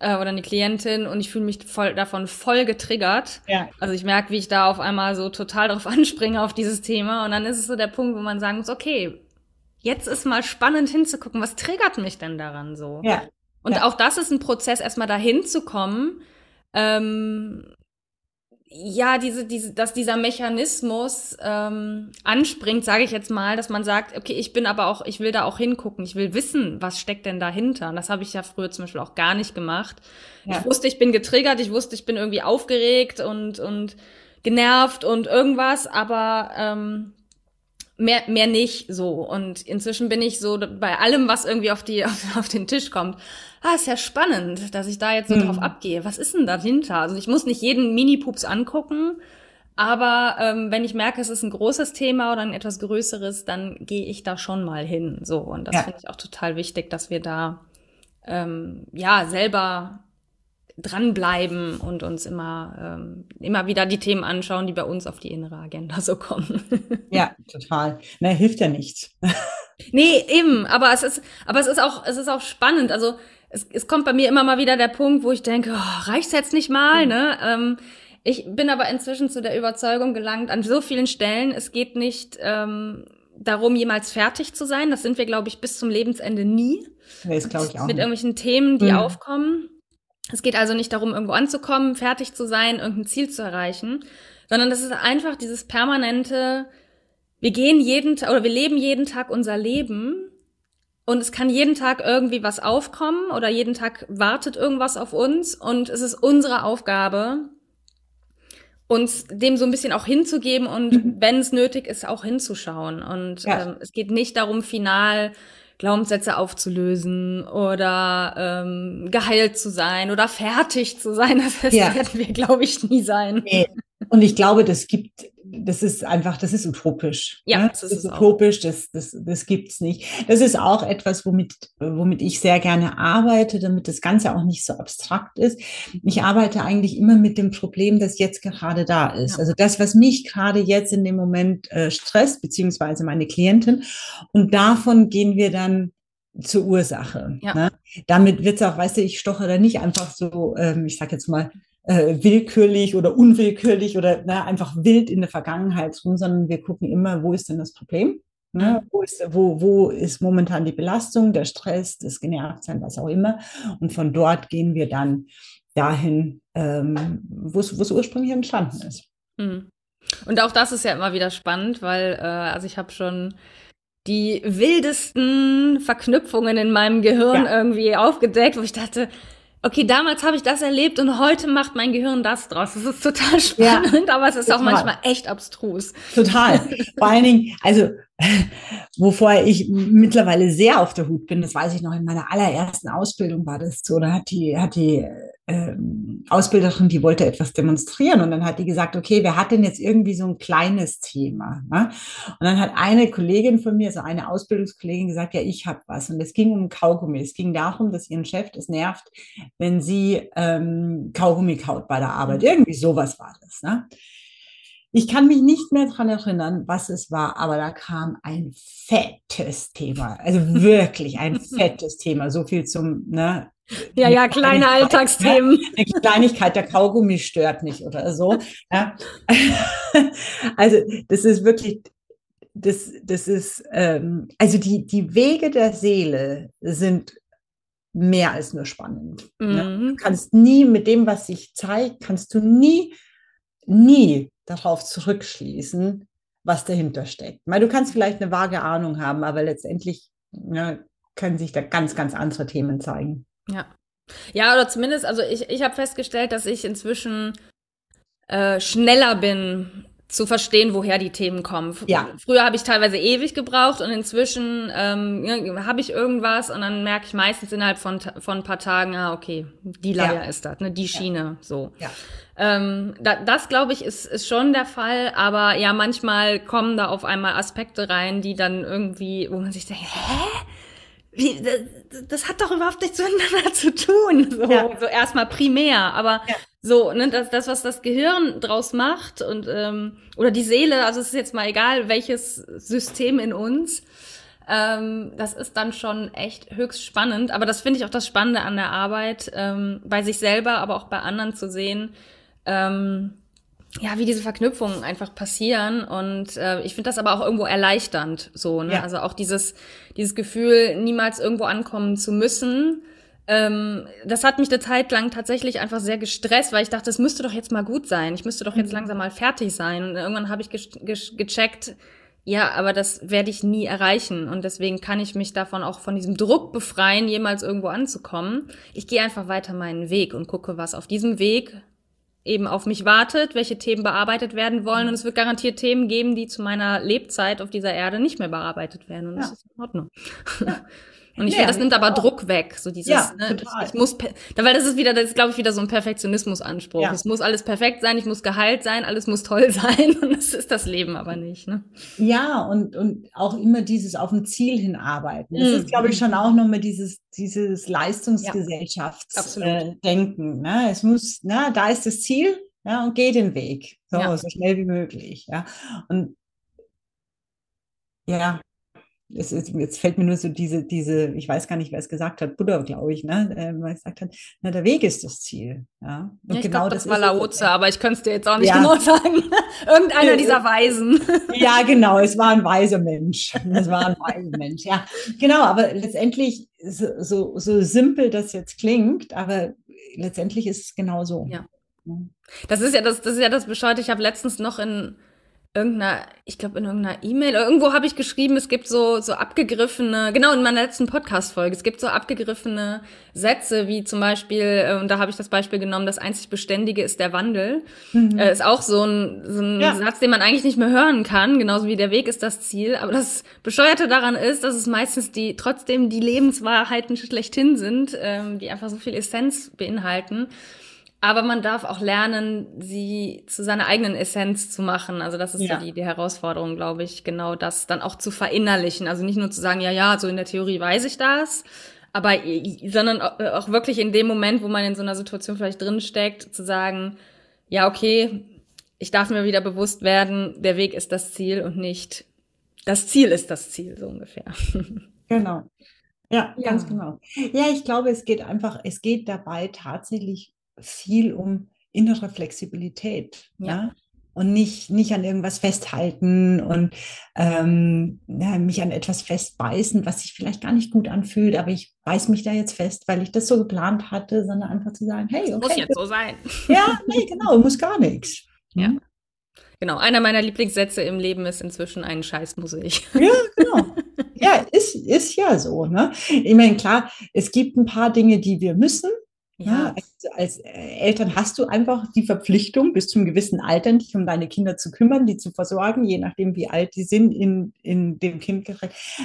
äh, oder eine Klientin und ich fühle mich voll davon voll getriggert. Ja. Also ich merke, wie ich da auf einmal so total drauf anspringe auf dieses Thema und dann ist es so der Punkt, wo man sagen muss, okay, jetzt ist mal spannend hinzugucken, was triggert mich denn daran so? Ja. Und ja. auch das ist ein Prozess, erstmal dahin zu kommen, ähm, ja, diese, diese, dass dieser Mechanismus ähm, anspringt, sage ich jetzt mal, dass man sagt, okay, ich bin aber auch, ich will da auch hingucken, ich will wissen, was steckt denn dahinter. Und das habe ich ja früher zum Beispiel auch gar nicht gemacht. Ja. Ich wusste, ich bin getriggert, ich wusste, ich bin irgendwie aufgeregt und, und genervt und irgendwas, aber ähm, mehr, mehr nicht so. Und inzwischen bin ich so bei allem, was irgendwie auf, die, auf, auf den Tisch kommt ah, ist ja spannend, dass ich da jetzt so mhm. drauf abgehe. Was ist denn dahinter? Also ich muss nicht jeden Mini-Pups angucken, aber ähm, wenn ich merke, es ist ein großes Thema oder ein etwas größeres, dann gehe ich da schon mal hin. So, und das ja. finde ich auch total wichtig, dass wir da ähm, ja selber dranbleiben und uns immer, ähm, immer wieder die Themen anschauen, die bei uns auf die innere Agenda so kommen. Ja, total. Na, hilft ja nichts. Nee, eben, aber es ist, aber es ist auch, es ist auch spannend. Also es, es kommt bei mir immer mal wieder der Punkt, wo ich denke, oh, reicht's jetzt nicht mal, mhm. ne? Ähm, ich bin aber inzwischen zu der Überzeugung gelangt, an so vielen Stellen, es geht nicht ähm, darum, jemals fertig zu sein. Das sind wir, glaube ich, bis zum Lebensende nie. Nee, das glaube ich auch. Mit nicht. irgendwelchen Themen, die mhm. aufkommen. Es geht also nicht darum, irgendwo anzukommen, fertig zu sein, irgendein Ziel zu erreichen, sondern das ist einfach dieses permanente, wir gehen jeden Tag oder wir leben jeden Tag unser Leben und es kann jeden Tag irgendwie was aufkommen oder jeden Tag wartet irgendwas auf uns und es ist unsere Aufgabe, uns dem so ein bisschen auch hinzugeben und mhm. wenn es nötig ist, auch hinzuschauen. Und ja. ähm, es geht nicht darum, final Glaubenssätze aufzulösen oder ähm, geheilt zu sein oder fertig zu sein. Das ja. werden wir, glaube ich, nie sein. Nee. Und ich glaube, das gibt das ist einfach, das ist utopisch. Ja, ne? das, ist, ist utopisch, das, das, das gibt's nicht. Das ist auch etwas, womit, womit ich sehr gerne arbeite, damit das Ganze auch nicht so abstrakt ist. Ich arbeite eigentlich immer mit dem Problem, das jetzt gerade da ist. Ja. Also das, was mich gerade jetzt in dem Moment äh, stresst, beziehungsweise meine Klientin. Und davon gehen wir dann zur Ursache. Ja. Ne? Damit wird's auch, weißt du, ich stoche da nicht einfach so, ähm, ich sag jetzt mal, äh, willkürlich oder unwillkürlich oder na, einfach wild in der Vergangenheit rum, sondern wir gucken immer, wo ist denn das Problem? Ne? Mhm. Wo, ist, wo, wo ist momentan die Belastung, der Stress, das Genervtsein, was auch immer. Und von dort gehen wir dann dahin, ähm, wo es ursprünglich entstanden ist. Mhm. Und auch das ist ja immer wieder spannend, weil äh, also ich habe schon die wildesten Verknüpfungen in meinem Gehirn ja. irgendwie aufgedeckt, wo ich dachte, okay, damals habe ich das erlebt und heute macht mein Gehirn das draus. Das ist total spannend, ja, aber es ist total. auch manchmal echt abstrus. Total. Vor allen Dingen, also wovor ich mittlerweile sehr auf der Hut bin, das weiß ich noch in meiner allerersten Ausbildung war das so, da hat die, hat die ähm, Ausbilderin, die wollte etwas demonstrieren und dann hat die gesagt, okay, wer hat denn jetzt irgendwie so ein kleines Thema? Ne? Und dann hat eine Kollegin von mir, so eine Ausbildungskollegin gesagt, ja, ich habe was und es ging um Kaugummi. Es ging darum, dass ihren Chef es nervt, wenn sie ähm, Kaugummi kaut bei der Arbeit. Irgendwie sowas war das. Ne? Ich kann mich nicht mehr dran erinnern, was es war, aber da kam ein fettes Thema. Also wirklich ein fettes Thema. So viel zum, ne, ja, ja, kleine Alltagsthemen. Eine Kleinigkeit, der Kaugummi stört nicht oder so. Ja. Also das ist wirklich, das, das ist, ähm, also die, die Wege der Seele sind mehr als nur spannend. Mhm. Ja. Du kannst nie mit dem, was sich zeigt, kannst du nie, nie darauf zurückschließen, was dahinter steckt. Weil du kannst vielleicht eine vage Ahnung haben, aber letztendlich ja, können sich da ganz, ganz andere Themen zeigen. Ja. Ja, oder zumindest, also ich, ich habe festgestellt, dass ich inzwischen äh, schneller bin zu verstehen, woher die Themen kommen. Ja. Früher habe ich teilweise ewig gebraucht und inzwischen ähm, habe ich irgendwas und dann merke ich meistens innerhalb von, von ein paar Tagen, ah, okay, die Leier ja. ist das, ne, die Schiene, ja. so. Ja. Ähm, da, das, glaube ich, ist, ist schon der Fall, aber ja, manchmal kommen da auf einmal Aspekte rein, die dann irgendwie, wo man sich denkt, hä? wie, das, das, hat doch überhaupt nichts miteinander zu tun. So, ja. so erstmal primär. Aber ja. So, ne, das, das, was das Gehirn draus macht und ähm, oder die Seele, also es ist jetzt mal egal, welches System in uns, ähm, das ist dann schon echt höchst spannend. Aber das finde ich auch das Spannende an der Arbeit, ähm, bei sich selber, aber auch bei anderen zu sehen. Ähm, ja, wie diese Verknüpfungen einfach passieren. Und äh, ich finde das aber auch irgendwo erleichternd so. Ne? Ja. Also auch dieses, dieses Gefühl, niemals irgendwo ankommen zu müssen. Ähm, das hat mich eine Zeit lang tatsächlich einfach sehr gestresst, weil ich dachte, es müsste doch jetzt mal gut sein. Ich müsste doch jetzt mhm. langsam mal fertig sein. Und irgendwann habe ich ge ge gecheckt, ja, aber das werde ich nie erreichen. Und deswegen kann ich mich davon auch von diesem Druck befreien, jemals irgendwo anzukommen. Ich gehe einfach weiter meinen Weg und gucke, was auf diesem Weg eben auf mich wartet, welche Themen bearbeitet werden wollen. Und es wird garantiert Themen geben, die zu meiner Lebzeit auf dieser Erde nicht mehr bearbeitet werden. Und ja. das ist in Ordnung. Ja. Und ich ja, finde, das nimmt aber auch. Druck weg, so dieses, ja, ne, total. ich, ich muss, weil das ist wieder, das ist, glaube ich, wieder so ein Perfektionismusanspruch. Ja. Es muss alles perfekt sein, ich muss geheilt sein, alles muss toll sein und das ist das Leben aber nicht, ne? Ja, und, und auch immer dieses auf ein Ziel hinarbeiten. Das mhm. ist, glaube ich, schon auch nochmal dieses, dieses Leistungsgesellschaftsdenken, ja. äh, ne? Es muss, ne, da ist das Ziel, ja, und geh den Weg, so, so schnell wie möglich, ja. Und ja, es ist, jetzt fällt mir nur so diese, diese, ich weiß gar nicht, wer es gesagt hat, Buddha, glaube ich, ne, äh, gesagt hat, na, der Weg ist das Ziel. Ja, und ja ich genau glaub, das, das war Laoze, aber ich könnte es dir jetzt auch nicht ja. genau sagen. Irgendeiner dieser Weisen. Ja, genau, es war ein weiser Mensch. Es war ein weiser Mensch, ja. Genau, aber letztendlich, so, so, so simpel das jetzt klingt, aber letztendlich ist es genau so. Ja. Das ist ja das, das ist ja das Bescheid. Ich habe letztens noch in irgendeiner, ich glaube in irgendeiner E-Mail, irgendwo habe ich geschrieben, es gibt so so abgegriffene, genau in meiner letzten Podcast-Folge, es gibt so abgegriffene Sätze, wie zum Beispiel, äh, und da habe ich das Beispiel genommen, das einzig Beständige ist der Wandel. Mhm. Äh, ist auch so ein, so ein ja. Satz, den man eigentlich nicht mehr hören kann, genauso wie der Weg ist das Ziel. Aber das Bescheuerte daran ist, dass es meistens die trotzdem die Lebenswahrheiten schlechthin sind, ähm, die einfach so viel Essenz beinhalten. Aber man darf auch lernen, sie zu seiner eigenen Essenz zu machen. Also das ist ja, ja die, die Herausforderung, glaube ich, genau das dann auch zu verinnerlichen. Also nicht nur zu sagen, ja, ja, so in der Theorie weiß ich das, aber sondern auch wirklich in dem Moment, wo man in so einer Situation vielleicht drinsteckt, zu sagen, ja, okay, ich darf mir wieder bewusst werden, der Weg ist das Ziel und nicht das Ziel ist das Ziel, so ungefähr. Genau. Ja, ja, ganz genau. Ja, ich glaube, es geht einfach, es geht dabei tatsächlich viel um innere Flexibilität. Ja. ja? Und nicht, nicht an irgendwas festhalten und ähm, ja, mich an etwas festbeißen, was sich vielleicht gar nicht gut anfühlt, aber ich beiß mich da jetzt fest, weil ich das so geplant hatte, sondern einfach zu sagen, hey, okay. Muss jetzt so sein. Ja, nee, genau, muss gar nichts. Ja. Genau, einer meiner Lieblingssätze im Leben ist inzwischen ein Scheiß muss ich. Ja, genau. Ja, ist, ist ja so. Ne? Ich meine, klar, es gibt ein paar Dinge, die wir müssen, ja, als, als, äh, Eltern hast du einfach die Verpflichtung, bis zum gewissen Alter dich um deine Kinder zu kümmern, die zu versorgen, je nachdem, wie alt die sind in, in dem Kind.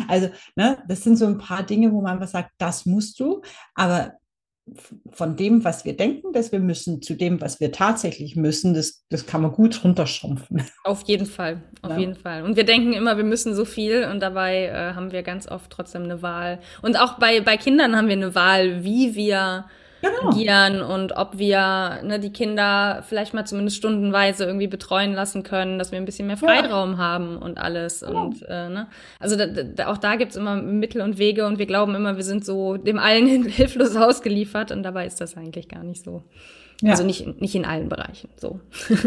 Also, ne, das sind so ein paar Dinge, wo man einfach sagt, das musst du, aber von dem, was wir denken, dass wir müssen, zu dem, was wir tatsächlich müssen, das, das kann man gut runterschrumpfen. Auf jeden Fall, auf ja. jeden Fall. Und wir denken immer, wir müssen so viel und dabei äh, haben wir ganz oft trotzdem eine Wahl. Und auch bei, bei Kindern haben wir eine Wahl, wie wir genau. agieren und ob wir ne, die Kinder vielleicht mal zumindest stundenweise irgendwie betreuen lassen können, dass wir ein bisschen mehr Freiraum ja. haben und alles. Genau. Und äh, ne? also da, da, auch da gibt's immer Mittel und Wege und wir glauben immer, wir sind so dem allen hilflos ausgeliefert und dabei ist das eigentlich gar nicht so. Ja. Also nicht, nicht in allen Bereichen so.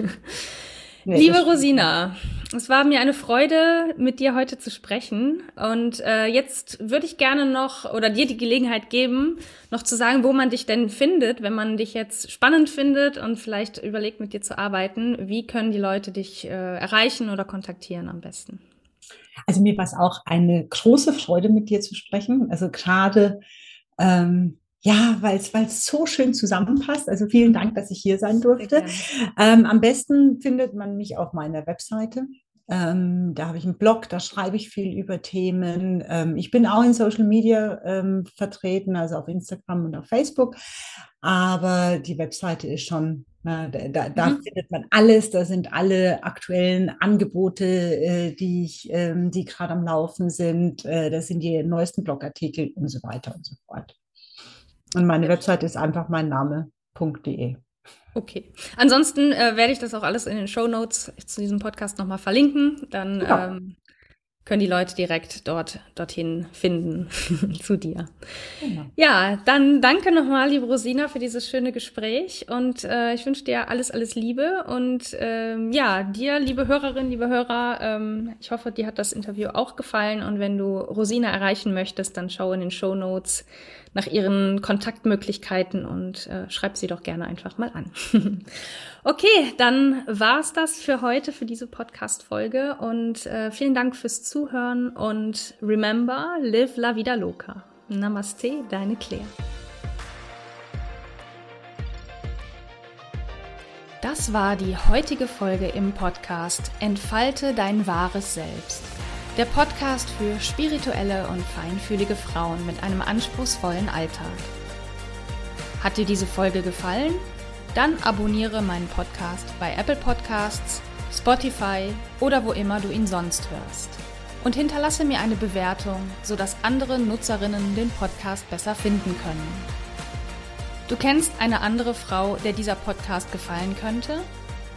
Nee, Liebe Rosina, es war mir eine Freude, mit dir heute zu sprechen. Und äh, jetzt würde ich gerne noch oder dir die Gelegenheit geben, noch zu sagen, wo man dich denn findet, wenn man dich jetzt spannend findet und vielleicht überlegt, mit dir zu arbeiten. Wie können die Leute dich äh, erreichen oder kontaktieren am besten? Also mir war es auch eine große Freude, mit dir zu sprechen. Also gerade ähm, ja, weil es so schön zusammenpasst. Also vielen Dank, dass ich hier sein durfte. Ähm, am besten findet man mich auf meiner Webseite. Ähm, da habe ich einen Blog, da schreibe ich viel über Themen. Ähm, ich bin auch in Social Media ähm, vertreten, also auf Instagram und auf Facebook. Aber die Webseite ist schon, na, da, da, da mhm. findet man alles. Da sind alle aktuellen Angebote, äh, die, ich, ähm, die gerade am Laufen sind. Äh, das sind die neuesten Blogartikel und so weiter und so fort. Und meine Website ist einfach mein Name.de. Okay. Ansonsten äh, werde ich das auch alles in den Show Notes zu diesem Podcast nochmal verlinken. Dann ja. ähm, können die Leute direkt dort dorthin finden zu dir. Genau. Ja, dann danke nochmal, liebe Rosina, für dieses schöne Gespräch und äh, ich wünsche dir alles, alles Liebe und ähm, ja, dir, liebe Hörerinnen, liebe Hörer, ähm, ich hoffe, dir hat das Interview auch gefallen und wenn du Rosina erreichen möchtest, dann schau in den Show Notes nach ihren Kontaktmöglichkeiten und äh, schreib sie doch gerne einfach mal an. okay, dann war's das für heute, für diese Podcast-Folge und äh, vielen Dank fürs Zuhören und remember, live la vida loca. Namaste, deine Claire. Das war die heutige Folge im Podcast Entfalte dein wahres Selbst. Der Podcast für spirituelle und feinfühlige Frauen mit einem anspruchsvollen Alltag. Hat dir diese Folge gefallen? Dann abonniere meinen Podcast bei Apple Podcasts, Spotify oder wo immer du ihn sonst hörst. Und hinterlasse mir eine Bewertung, sodass andere Nutzerinnen den Podcast besser finden können. Du kennst eine andere Frau, der dieser Podcast gefallen könnte?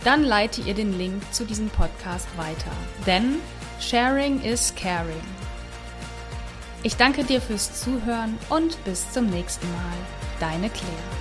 Dann leite ihr den Link zu diesem Podcast weiter. Denn Sharing is caring. Ich danke dir fürs Zuhören und bis zum nächsten Mal. Deine Claire.